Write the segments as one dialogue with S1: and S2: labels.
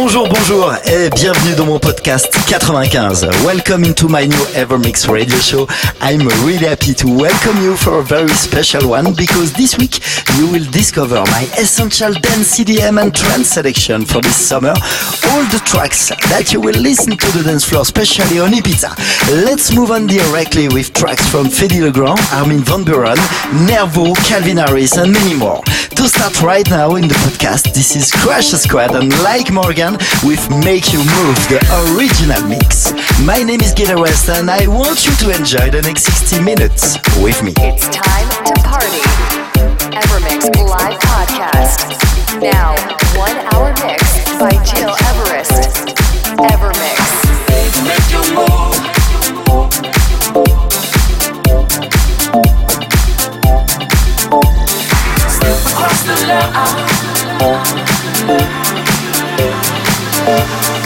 S1: Bonjour, bonjour et bienvenue dans mon podcast 95. Welcome into my new Evermix radio show. I'm really happy to welcome you for a very special one because this week you will discover my essential dance EDM and trance selection for this summer. All the tracks that you will listen to the dance floor, especially on Ibiza. Let's move on directly with tracks from Fedde Le Grand, Armin van Buuren, Nervo, Calvin Harris and many more. To start right now in the podcast, this is Crash Squad and like Morgan with Make You Move, the original mix. My name is Gil Everest and I want you to enjoy the next 60 minutes with me.
S2: It's time to party. Evermix live podcast. Now, one hour mix by Gil Everest. Evermix.
S3: Make you move. Step across the line. Bye.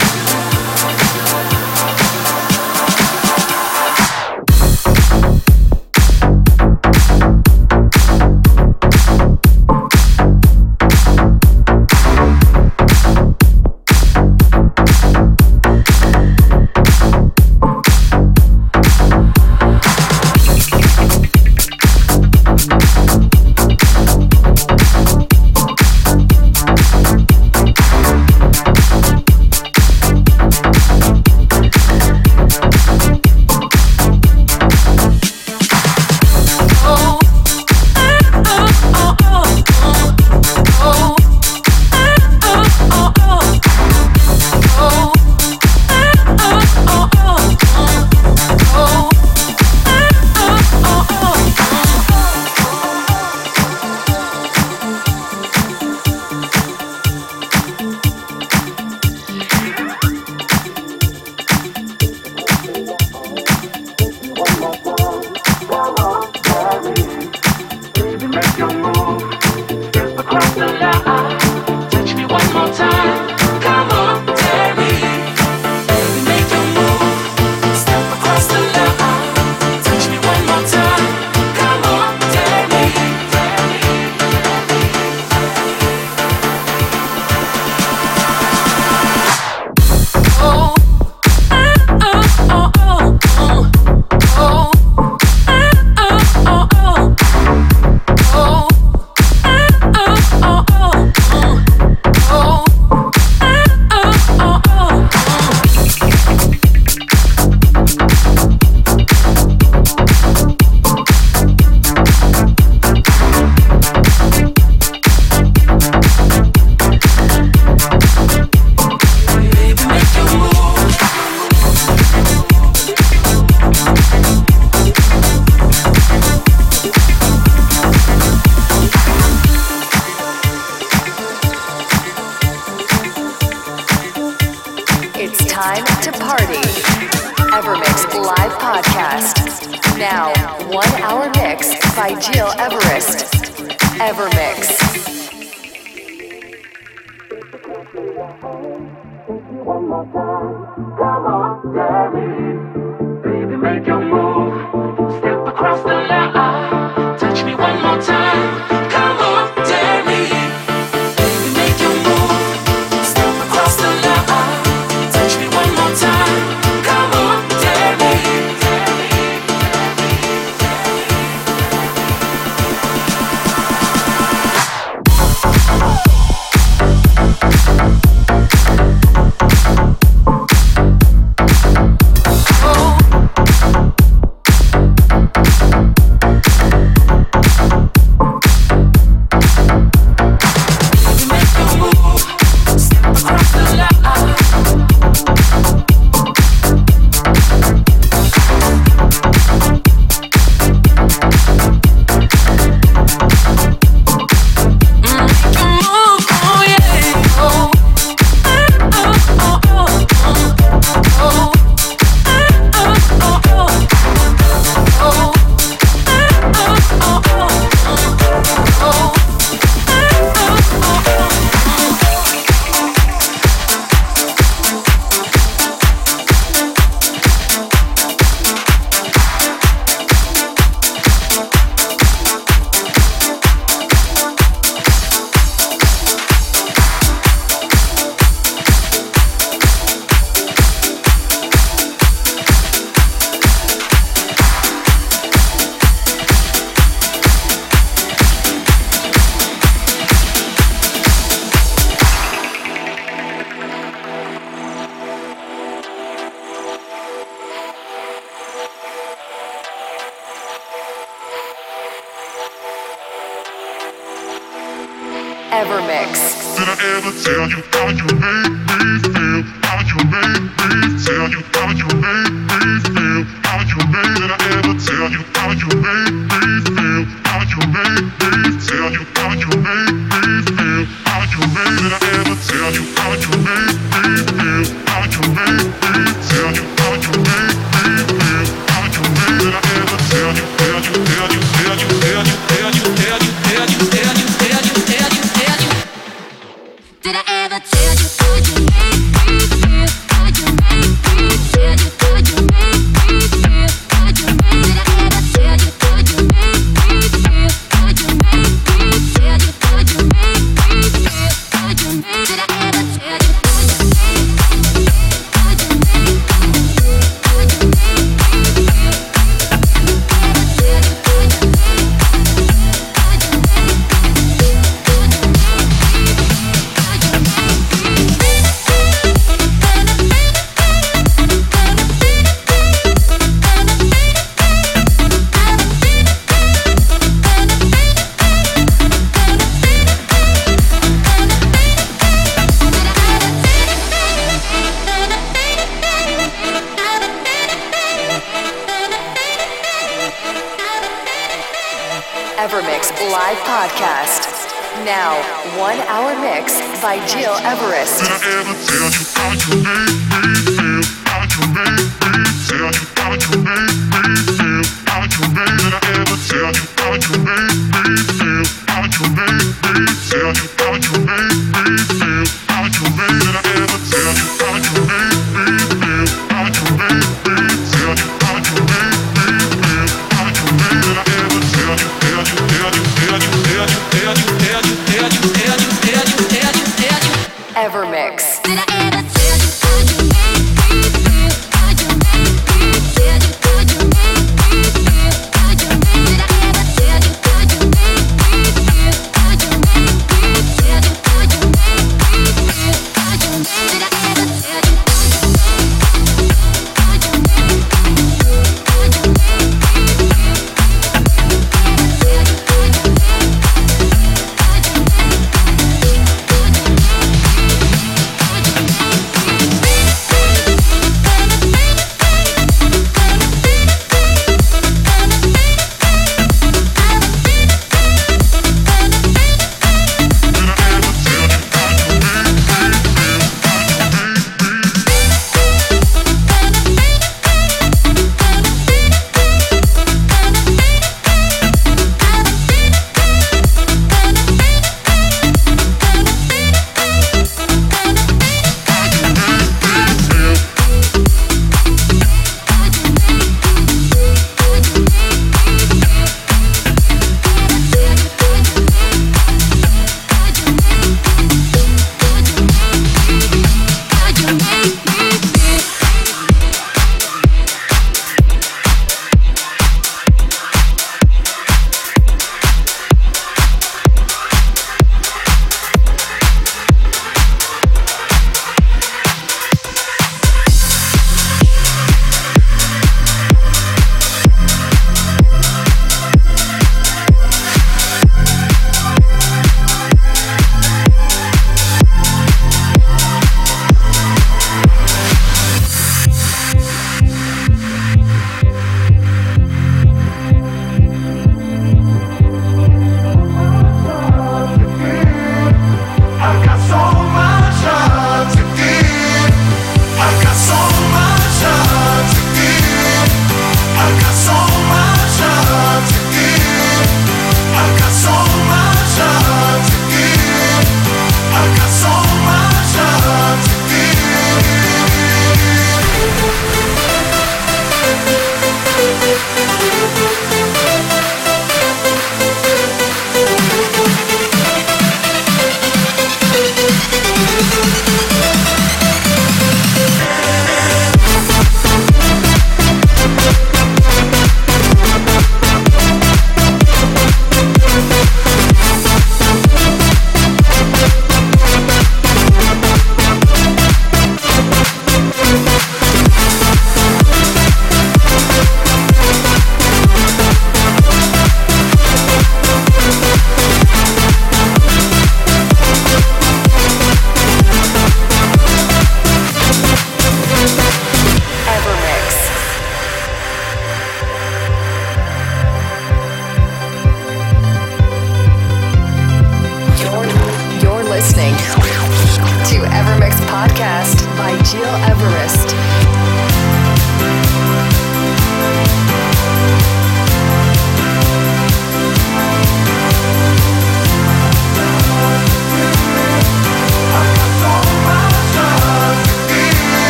S3: Tell you
S2: how you make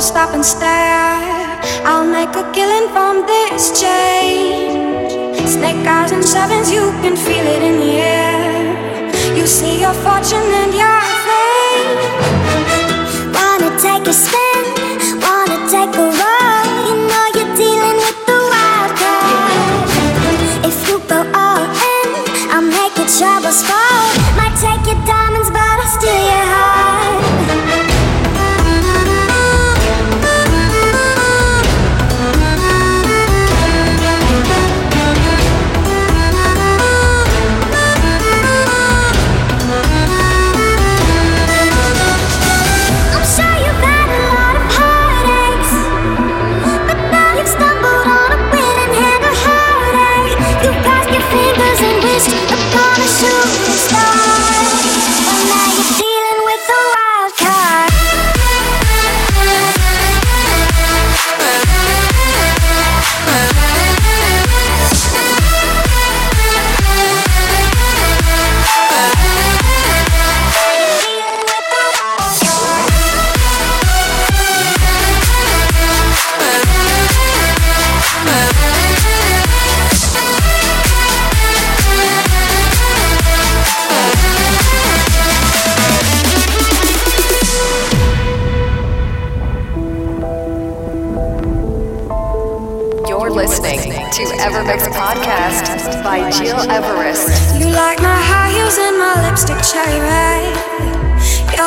S4: stop and stare. I'll make a killing from this change. Snake eyes and sevens, you can feel it in the air. You see your fortune and your fate.
S5: Wanna take a spin?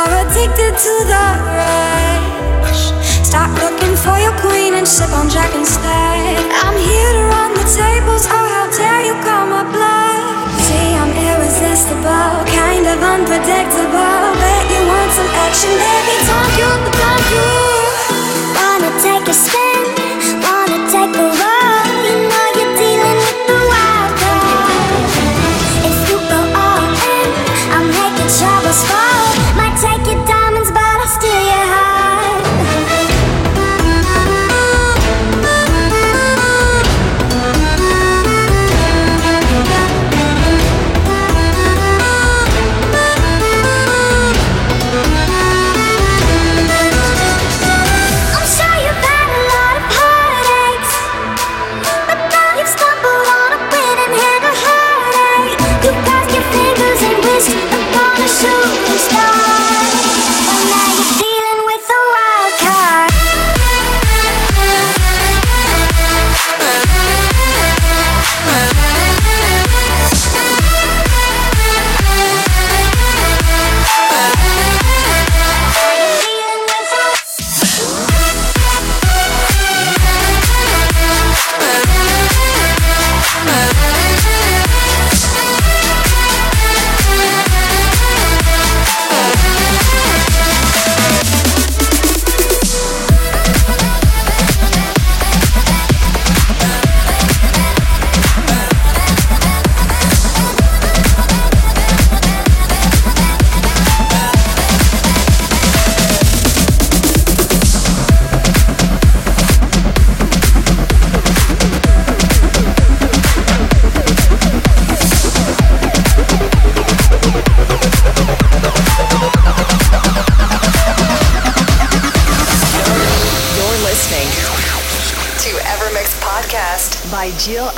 S4: are addicted to the rush. Stop looking for your queen and sip on Jack instead. I'm here to run the tables. Oh, how dare you call my bluff? See, I'm irresistible, kind of unpredictable. Bet you want some action, baby? Don't you? Don't you?
S5: Wanna take a spin?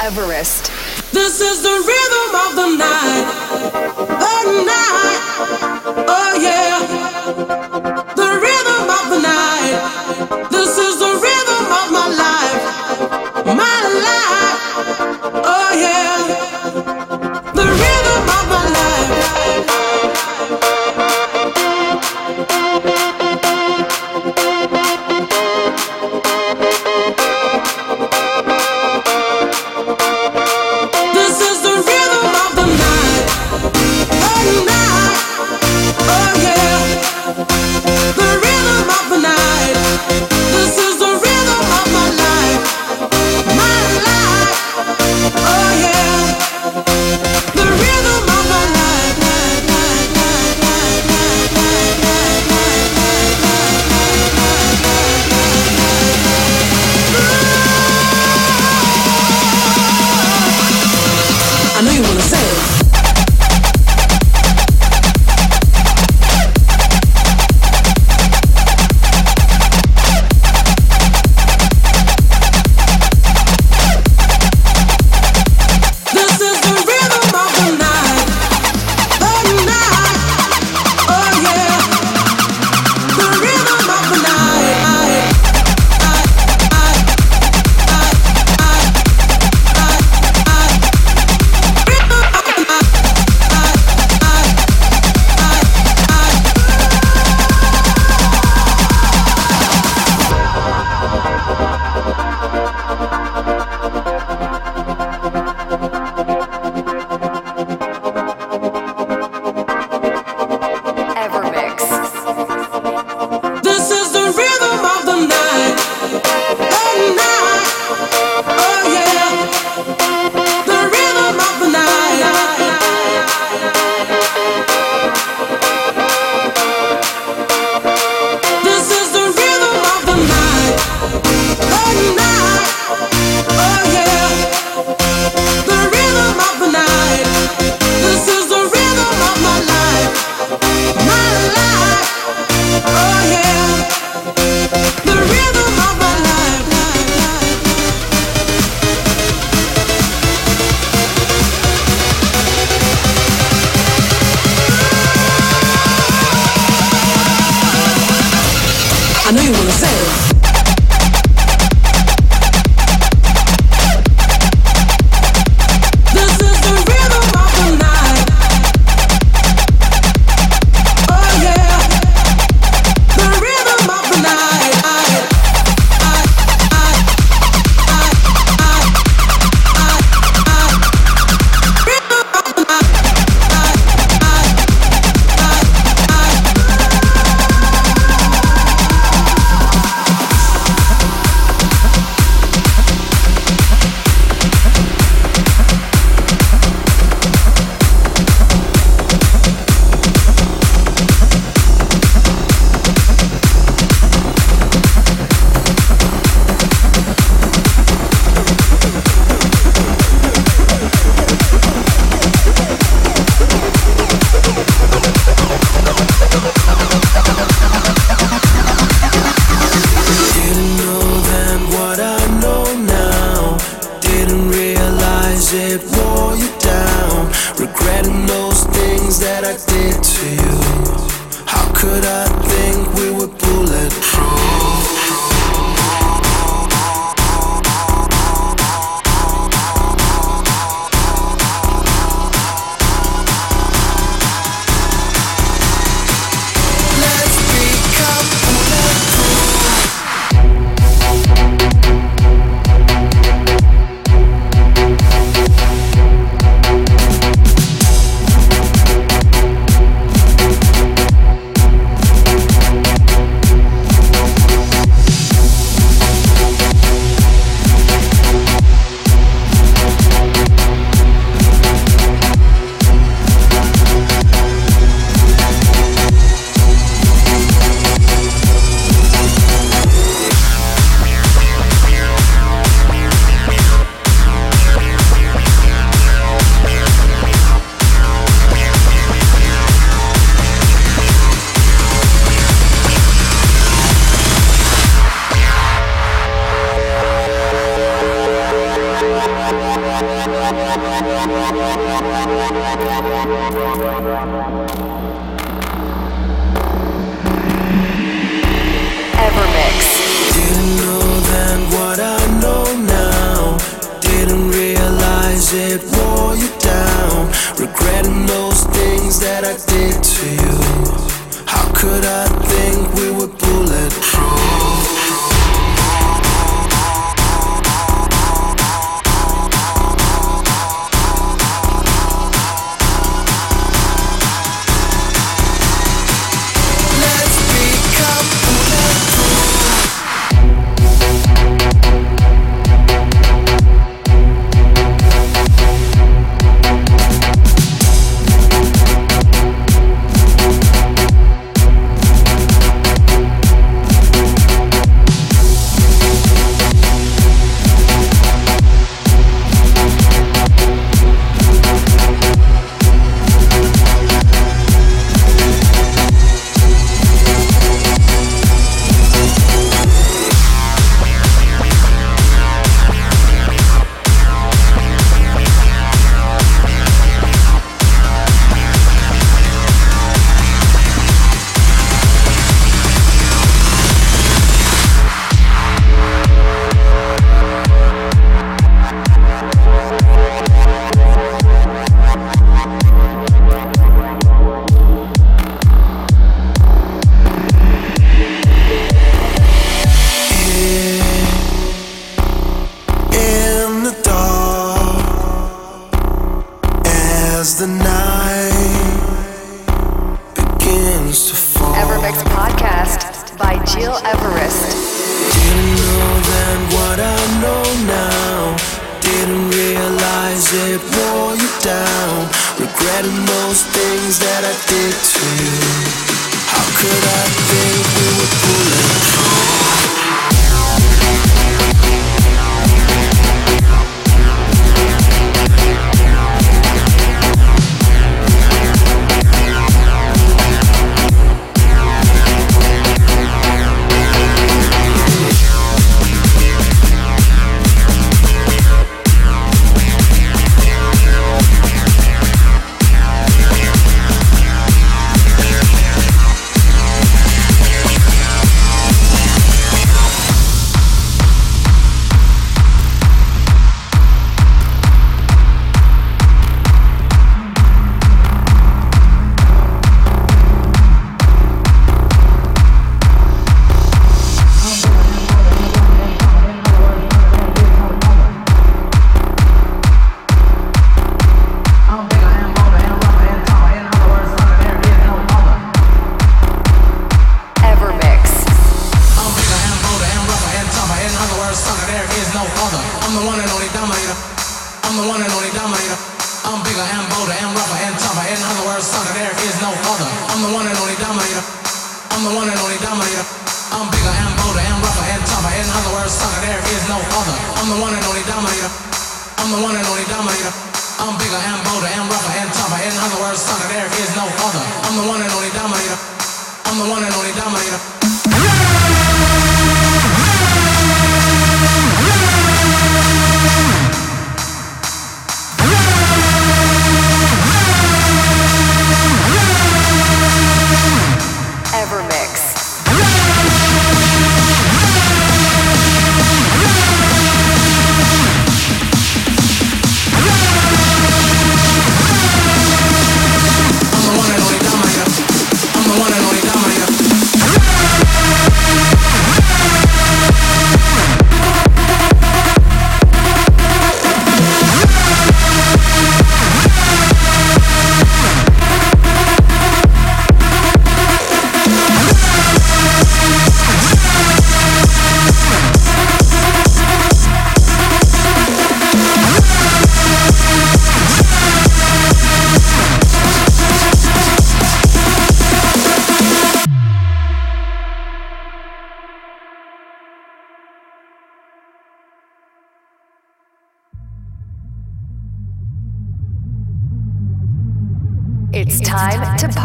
S2: Everest.
S3: This is the rhythm of the night.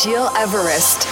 S2: Gil Everest.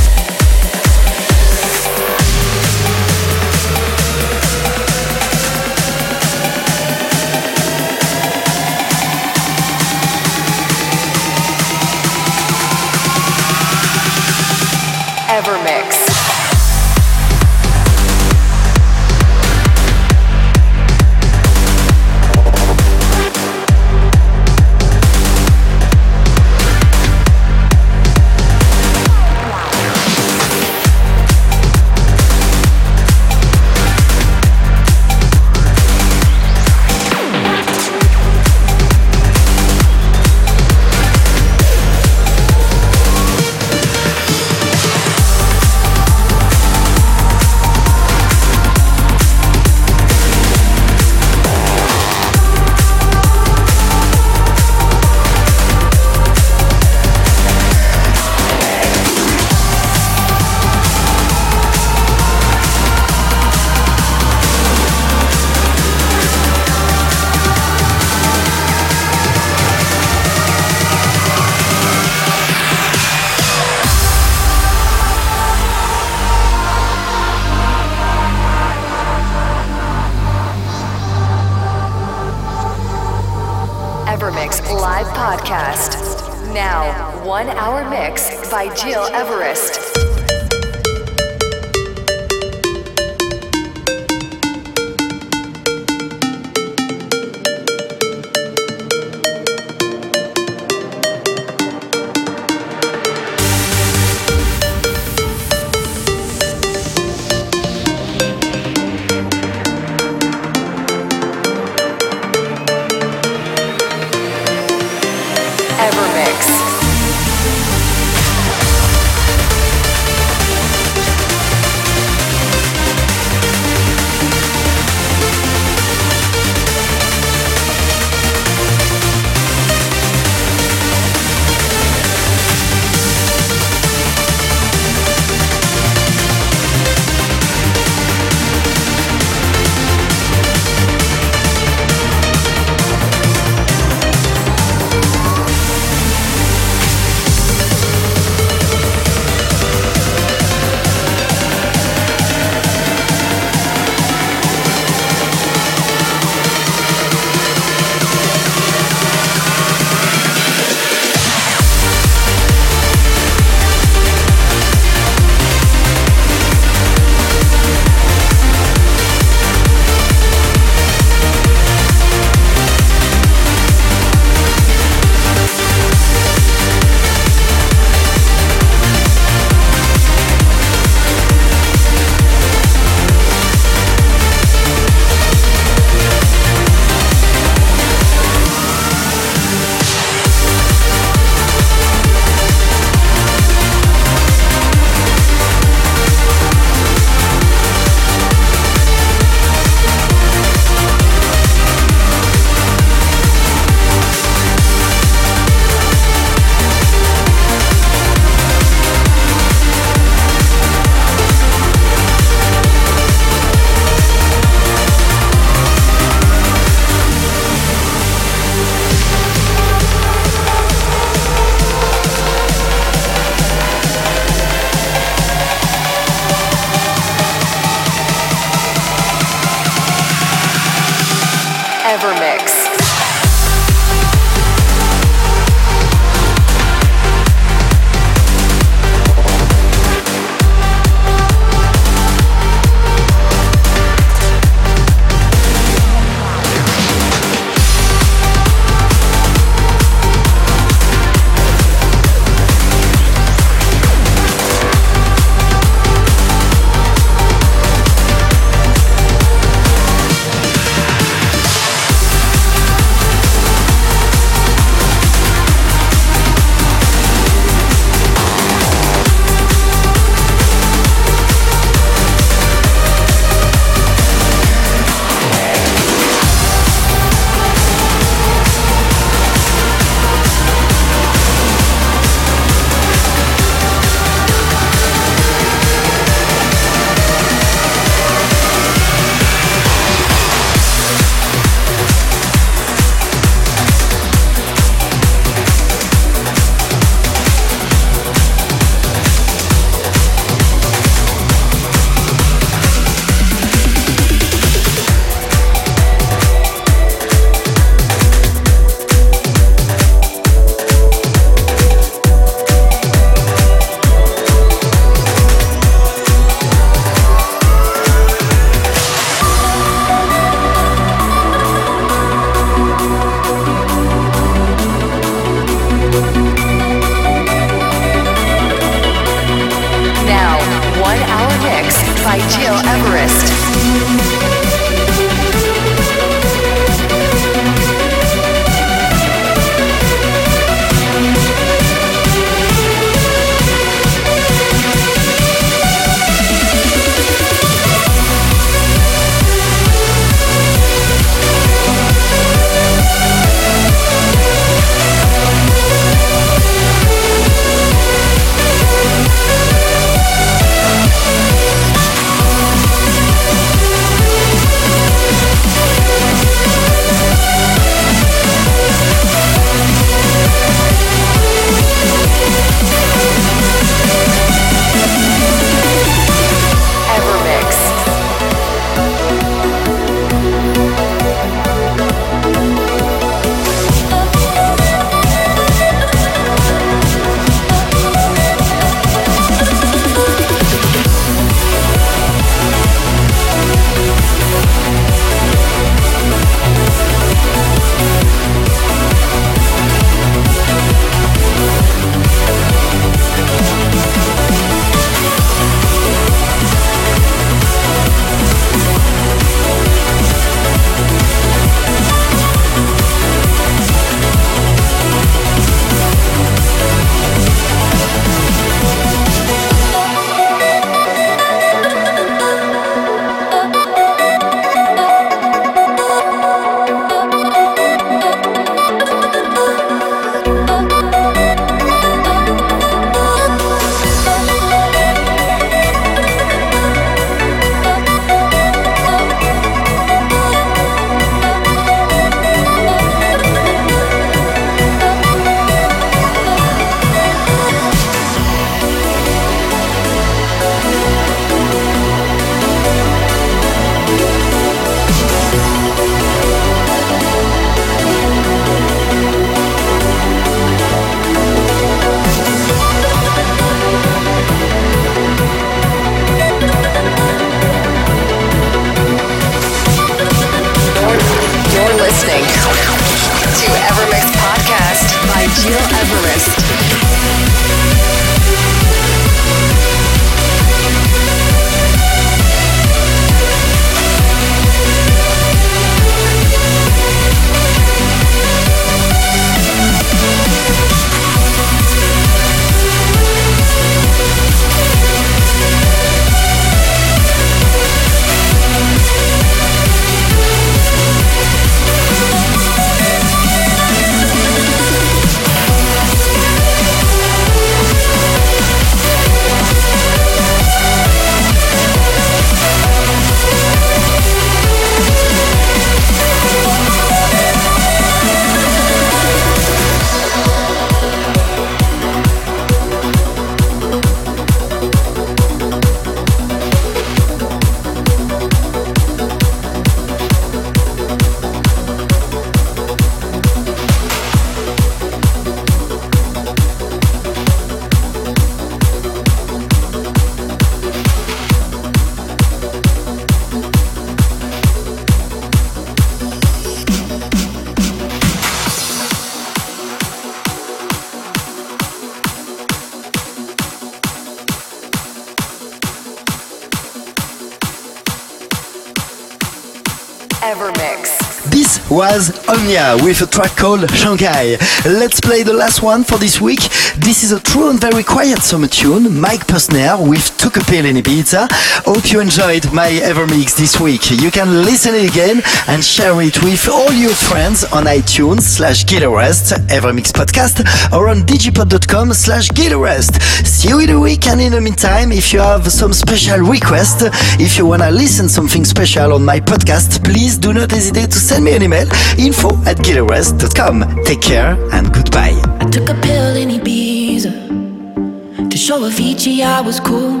S1: Was with a track called Shanghai. Let's play the last one for this week. This is a true and very quiet summer tune, Mike Posner with Took a Pill in Ibiza. Hope you enjoyed my Evermix this week. You can listen it again and share it with all your friends on iTunes slash GilEverest, Evermix podcast, or on digipod.com slash GilEverest. See you in a week and in the meantime, if you have some special request, if you wanna listen something special on my podcast, please do not hesitate to send me an email, info at gileverest.com. Take care and goodbye.
S6: I took a pill in Ibiza to show Avicii I was cool.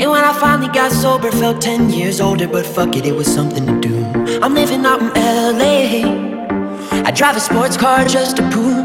S6: And when I finally got sober, felt 10 years older, but fuck it, it was something to do. I'm living out in LA. I drive a sports car just to prove